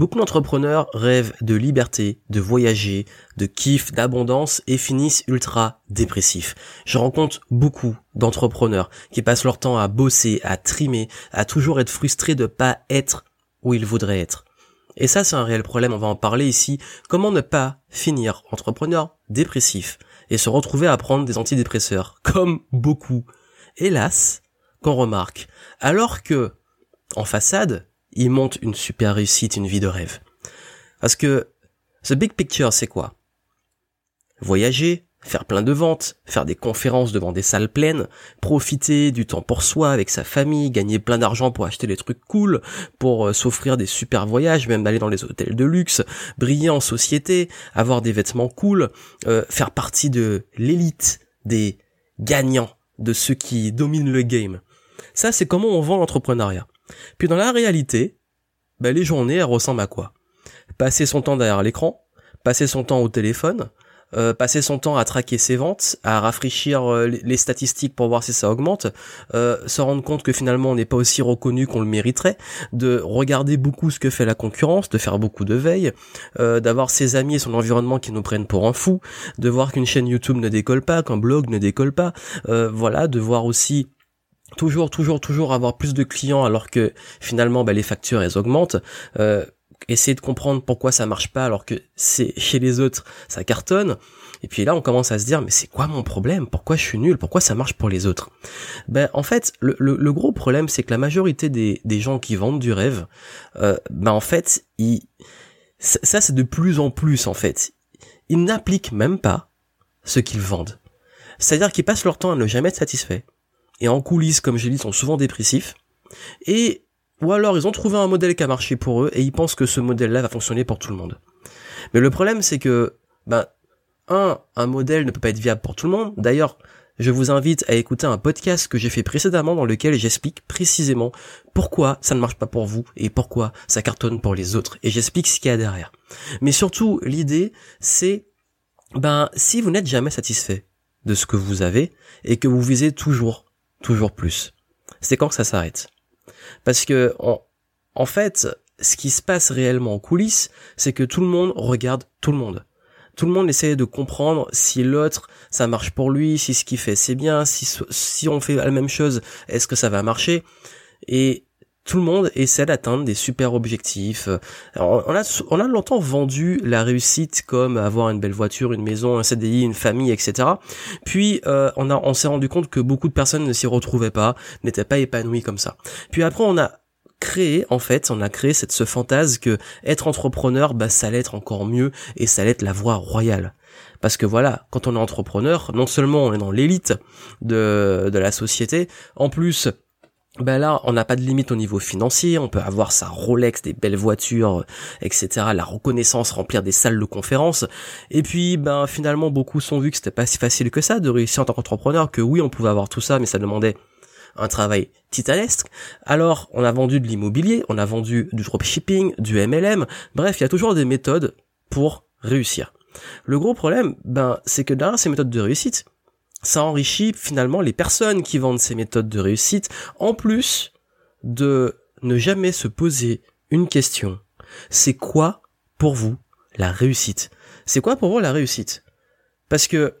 Beaucoup d'entrepreneurs rêvent de liberté, de voyager, de kiff, d'abondance et finissent ultra dépressifs. Je rencontre beaucoup d'entrepreneurs qui passent leur temps à bosser, à trimer, à toujours être frustrés de pas être où ils voudraient être. Et ça, c'est un réel problème, on va en parler ici. Comment ne pas finir entrepreneur dépressif et se retrouver à prendre des antidépresseurs, comme beaucoup, hélas, qu'on remarque. Alors que, en façade, il monte une super réussite, une vie de rêve. Parce que the big picture, c'est quoi? Voyager, faire plein de ventes, faire des conférences devant des salles pleines, profiter du temps pour soi avec sa famille, gagner plein d'argent pour acheter des trucs cool, pour euh, s'offrir des super voyages, même aller dans les hôtels de luxe, briller en société, avoir des vêtements cool, euh, faire partie de l'élite des gagnants, de ceux qui dominent le game. Ça, c'est comment on vend l'entrepreneuriat. Puis dans la réalité, bah, les journées, elles ressemblent à quoi? Passer son temps derrière l'écran, passer son temps au téléphone, euh, passer son temps à traquer ses ventes, à rafraîchir euh, les statistiques pour voir si ça augmente, euh, se rendre compte que finalement on n'est pas aussi reconnu qu'on le mériterait, de regarder beaucoup ce que fait la concurrence, de faire beaucoup de veille, d'avoir ses amis et son environnement qui nous prennent pour un fou, de voir qu'une chaîne YouTube ne décolle pas, qu'un blog ne décolle pas, voilà, de voir aussi toujours, toujours, toujours avoir plus de clients alors que finalement bah, les factures elles augmentent. Euh, essayer de comprendre pourquoi ça marche pas alors que c'est chez les autres ça cartonne. Et puis là on commence à se dire mais c'est quoi mon problème? Pourquoi je suis nul? Pourquoi ça marche pour les autres? Ben en fait le, le, gros problème c'est que la majorité des, des gens qui vendent du rêve, euh, ben en fait ils, ça c'est de plus en plus en fait. Ils n'appliquent même pas ce qu'ils vendent. C'est-à-dire qu'ils passent leur temps à ne jamais être satisfaits et en coulisses, comme j'ai dit, sont souvent dépressifs. Et ou alors ils ont trouvé un modèle qui a marché pour eux et ils pensent que ce modèle-là va fonctionner pour tout le monde. Mais le problème c'est que, ben, un, un modèle ne peut pas être viable pour tout le monde. D'ailleurs, je vous invite à écouter un podcast que j'ai fait précédemment dans lequel j'explique précisément pourquoi ça ne marche pas pour vous et pourquoi ça cartonne pour les autres. Et j'explique ce qu'il y a derrière. Mais surtout, l'idée, c'est, ben, si vous n'êtes jamais satisfait de ce que vous avez et que vous visez toujours toujours plus. C'est quand que ça s'arrête. Parce que en, fait, ce qui se passe réellement en coulisses, c'est que tout le monde regarde tout le monde. Tout le monde essaie de comprendre si l'autre ça marche pour lui, si ce qu'il fait c'est bien, si si on fait la même chose, est-ce que ça va marcher? Et tout le monde essaie d'atteindre des super objectifs. on a, on a longtemps vendu la réussite comme avoir une belle voiture, une maison, un CDI, une famille, etc. Puis euh, on on s'est rendu compte que beaucoup de personnes ne s'y retrouvaient pas, n'étaient pas épanouies comme ça. Puis après on a créé en fait, on a créé cette ce fantasme que être entrepreneur, bah ça allait être encore mieux et ça allait être la voie royale. Parce que voilà, quand on est entrepreneur, non seulement on est dans l'élite de, de la société, en plus ben là, on n'a pas de limite au niveau financier, on peut avoir sa Rolex, des belles voitures, etc., la reconnaissance, remplir des salles de conférence. Et puis, ben finalement, beaucoup sont vus que c'était pas si facile que ça de réussir en tant qu'entrepreneur, que oui, on pouvait avoir tout ça, mais ça demandait un travail titanesque. Alors, on a vendu de l'immobilier, on a vendu du dropshipping, du MLM, bref, il y a toujours des méthodes pour réussir. Le gros problème, ben, c'est que derrière ces méthodes de réussite, ça enrichit finalement les personnes qui vendent ces méthodes de réussite, en plus de ne jamais se poser une question. C'est quoi pour vous la réussite? C'est quoi pour vous la réussite? Parce que,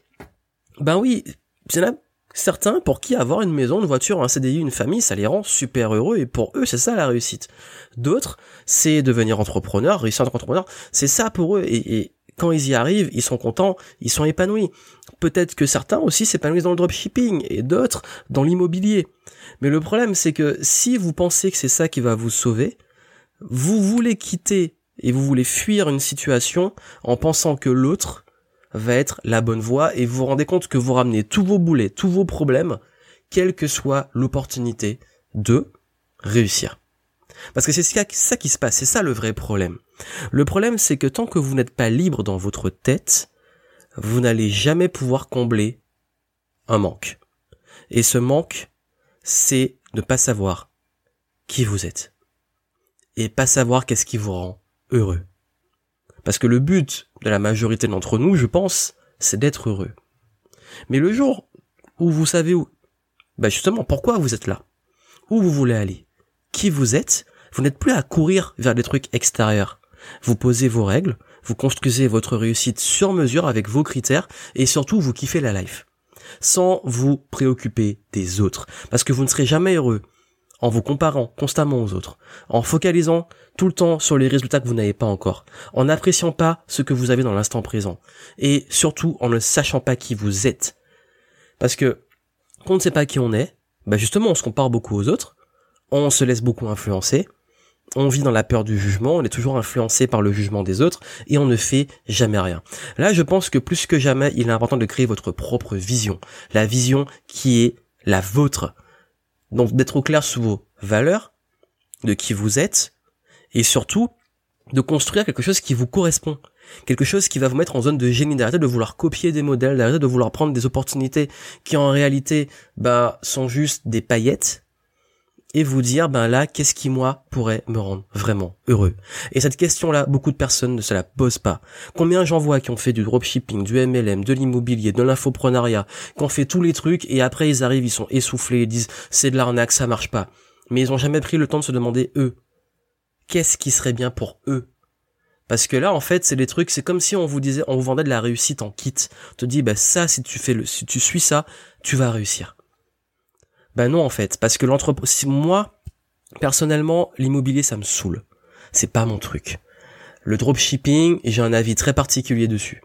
ben oui, il y en certains pour qui avoir une maison, une voiture, un CDI, une famille, ça les rend super heureux et pour eux, c'est ça la réussite. D'autres, c'est devenir entrepreneur, réussir en tant qu'entrepreneur, c'est ça pour eux et quand ils y arrivent, ils sont contents, ils sont épanouis. Peut-être que certains aussi s'épanouissent dans le dropshipping et d'autres dans l'immobilier. Mais le problème, c'est que si vous pensez que c'est ça qui va vous sauver, vous voulez quitter et vous voulez fuir une situation en pensant que l'autre va être la bonne voie et vous vous rendez compte que vous ramenez tous vos boulets, tous vos problèmes, quelle que soit l'opportunité de réussir. Parce que c'est ça qui se passe, c'est ça le vrai problème. Le problème, c'est que tant que vous n'êtes pas libre dans votre tête, vous n'allez jamais pouvoir combler un manque. Et ce manque, c'est ne pas savoir qui vous êtes. Et pas savoir qu'est-ce qui vous rend heureux. Parce que le but de la majorité d'entre nous, je pense, c'est d'être heureux. Mais le jour où vous savez où, bah justement, pourquoi vous êtes là, où vous voulez aller, qui vous êtes, vous n'êtes plus à courir vers des trucs extérieurs. Vous posez vos règles, vous construisez votre réussite sur mesure avec vos critères et surtout vous kiffez la life. Sans vous préoccuper des autres. Parce que vous ne serez jamais heureux en vous comparant constamment aux autres, en focalisant tout le temps sur les résultats que vous n'avez pas encore, en n'appréciant pas ce que vous avez dans l'instant présent, et surtout en ne sachant pas qui vous êtes. Parce que quand on ne sait pas qui on est, bah justement on se compare beaucoup aux autres, on se laisse beaucoup influencer, on vit dans la peur du jugement, on est toujours influencé par le jugement des autres et on ne fait jamais rien. Là, je pense que plus que jamais, il est important de créer votre propre vision, la vision qui est la vôtre. Donc d'être au clair sur vos valeurs, de qui vous êtes et surtout de construire quelque chose qui vous correspond. Quelque chose qui va vous mettre en zone de génie, d'arrêter de vouloir copier des modèles, d'arrêter de vouloir prendre des opportunités qui en réalité bah, sont juste des paillettes et vous dire ben là qu'est-ce qui moi pourrait me rendre vraiment heureux et cette question là beaucoup de personnes ne se la posent pas combien j'en vois qui ont fait du dropshipping du MLM de l'immobilier de l'infoprenariat qui ont fait tous les trucs et après ils arrivent ils sont essoufflés ils disent c'est de l'arnaque ça marche pas mais ils ont jamais pris le temps de se demander eux qu'est-ce qui serait bien pour eux? Parce que là, en fait, c'est des trucs, c'est comme si on vous disait, on vous vendait de la réussite en kit. On te dit, bah, ça, si tu fais le, si tu suis ça, tu vas réussir. Ben non en fait, parce que l'entreprise, moi, personnellement, l'immobilier ça me saoule. C'est pas mon truc. Le dropshipping, j'ai un avis très particulier dessus.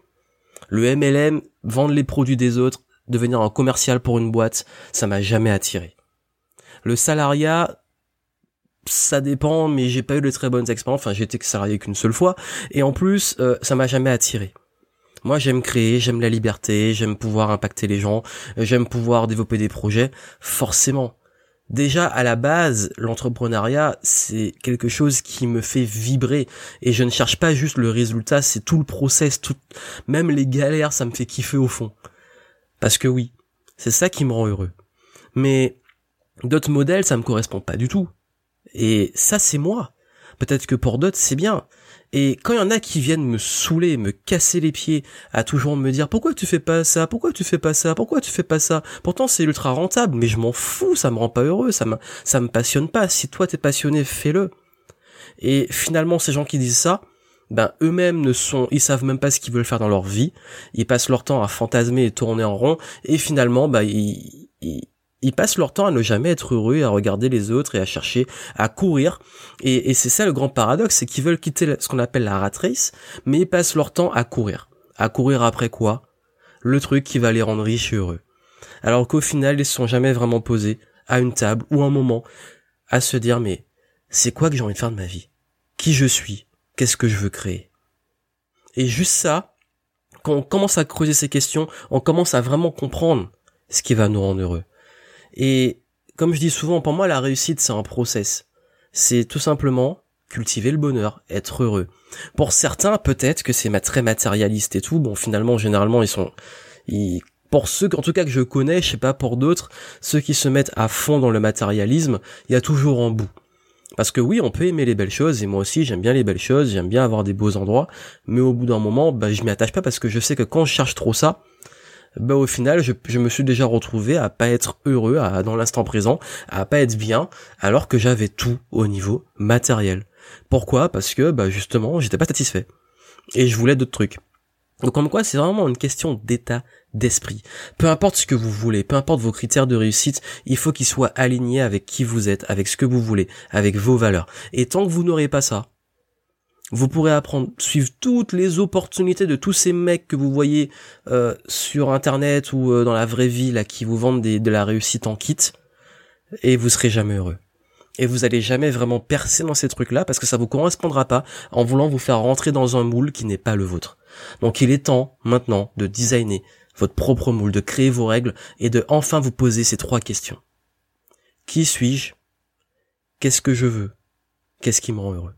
Le MLM, vendre les produits des autres, devenir un commercial pour une boîte, ça m'a jamais attiré. Le salariat, ça dépend, mais j'ai pas eu de très bonnes expériences. Enfin, j'ai été salarié qu'une seule fois, et en plus, euh, ça m'a jamais attiré. Moi, j'aime créer, j'aime la liberté, j'aime pouvoir impacter les gens, j'aime pouvoir développer des projets. Forcément. Déjà, à la base, l'entrepreneuriat, c'est quelque chose qui me fait vibrer. Et je ne cherche pas juste le résultat, c'est tout le process, tout, même les galères, ça me fait kiffer au fond. Parce que oui, c'est ça qui me rend heureux. Mais d'autres modèles, ça me correspond pas du tout. Et ça, c'est moi. Peut-être que pour d'autres, c'est bien. Et quand il y en a qui viennent me saouler, me casser les pieds, à toujours me dire pourquoi tu fais pas ça, pourquoi tu fais pas ça, pourquoi tu fais pas ça? Pourtant c'est ultra rentable, mais je m'en fous, ça me rend pas heureux, ça me ça me passionne pas. Si toi t'es passionné, fais-le. Et finalement ces gens qui disent ça, ben eux-mêmes ne sont, ils savent même pas ce qu'ils veulent faire dans leur vie. Ils passent leur temps à fantasmer et tourner en rond, et finalement ben ils, ils ils passent leur temps à ne jamais être heureux, à regarder les autres et à chercher à courir. Et, c'est ça le grand paradoxe, c'est qu'ils veulent quitter ce qu'on appelle la rat race, mais ils passent leur temps à courir. À courir après quoi? Le truc qui va les rendre riches et heureux. Alors qu'au final, ils se sont jamais vraiment posés à une table ou un moment à se dire mais c'est quoi que j'ai envie de faire de ma vie? Qui je suis? Qu'est-ce que je veux créer? Et juste ça, quand on commence à creuser ces questions, on commence à vraiment comprendre ce qui va nous rendre heureux. Et comme je dis souvent, pour moi, la réussite, c'est un process. C'est tout simplement cultiver le bonheur, être heureux. Pour certains, peut-être que c'est très matérialiste et tout. Bon, finalement, généralement, ils sont, ils, pour ceux, en tout cas que je connais, je sais pas pour d'autres, ceux qui se mettent à fond dans le matérialisme, il y a toujours un bout. Parce que oui, on peut aimer les belles choses, et moi aussi j'aime bien les belles choses, j'aime bien avoir des beaux endroits, mais au bout d'un moment, bah, je m'y attache pas parce que je sais que quand je cherche trop ça, bah au final je, je, me suis déjà retrouvé à pas être heureux à, dans l'instant présent, à pas être bien, alors que j'avais tout au niveau matériel. Pourquoi? Parce que bah justement j'étais pas satisfait et je voulais d'autres trucs. Donc comme quoi c'est vraiment une question d'état d'esprit. Peu importe ce que vous voulez, peu importe vos critères de réussite, il faut qu'ils soient alignés avec qui vous êtes, avec ce que vous voulez, avec vos valeurs. Et tant que vous n'aurez pas ça, vous pourrez apprendre, suivre toutes les opportunités de tous ces mecs que vous voyez euh, sur internet ou euh, dans la vraie vie là qui vous vendent de la réussite en kit et vous serez jamais heureux. Et vous allez jamais vraiment percer dans ces trucs-là parce que ça vous correspondra pas en voulant vous faire rentrer dans un moule qui n'est pas le vôtre. Donc il est temps maintenant de designer votre propre moule, de créer vos règles et de enfin vous poser ces trois questions. Qui suis-je? Qu'est-ce que je veux? Qu'est-ce qui me rend heureux?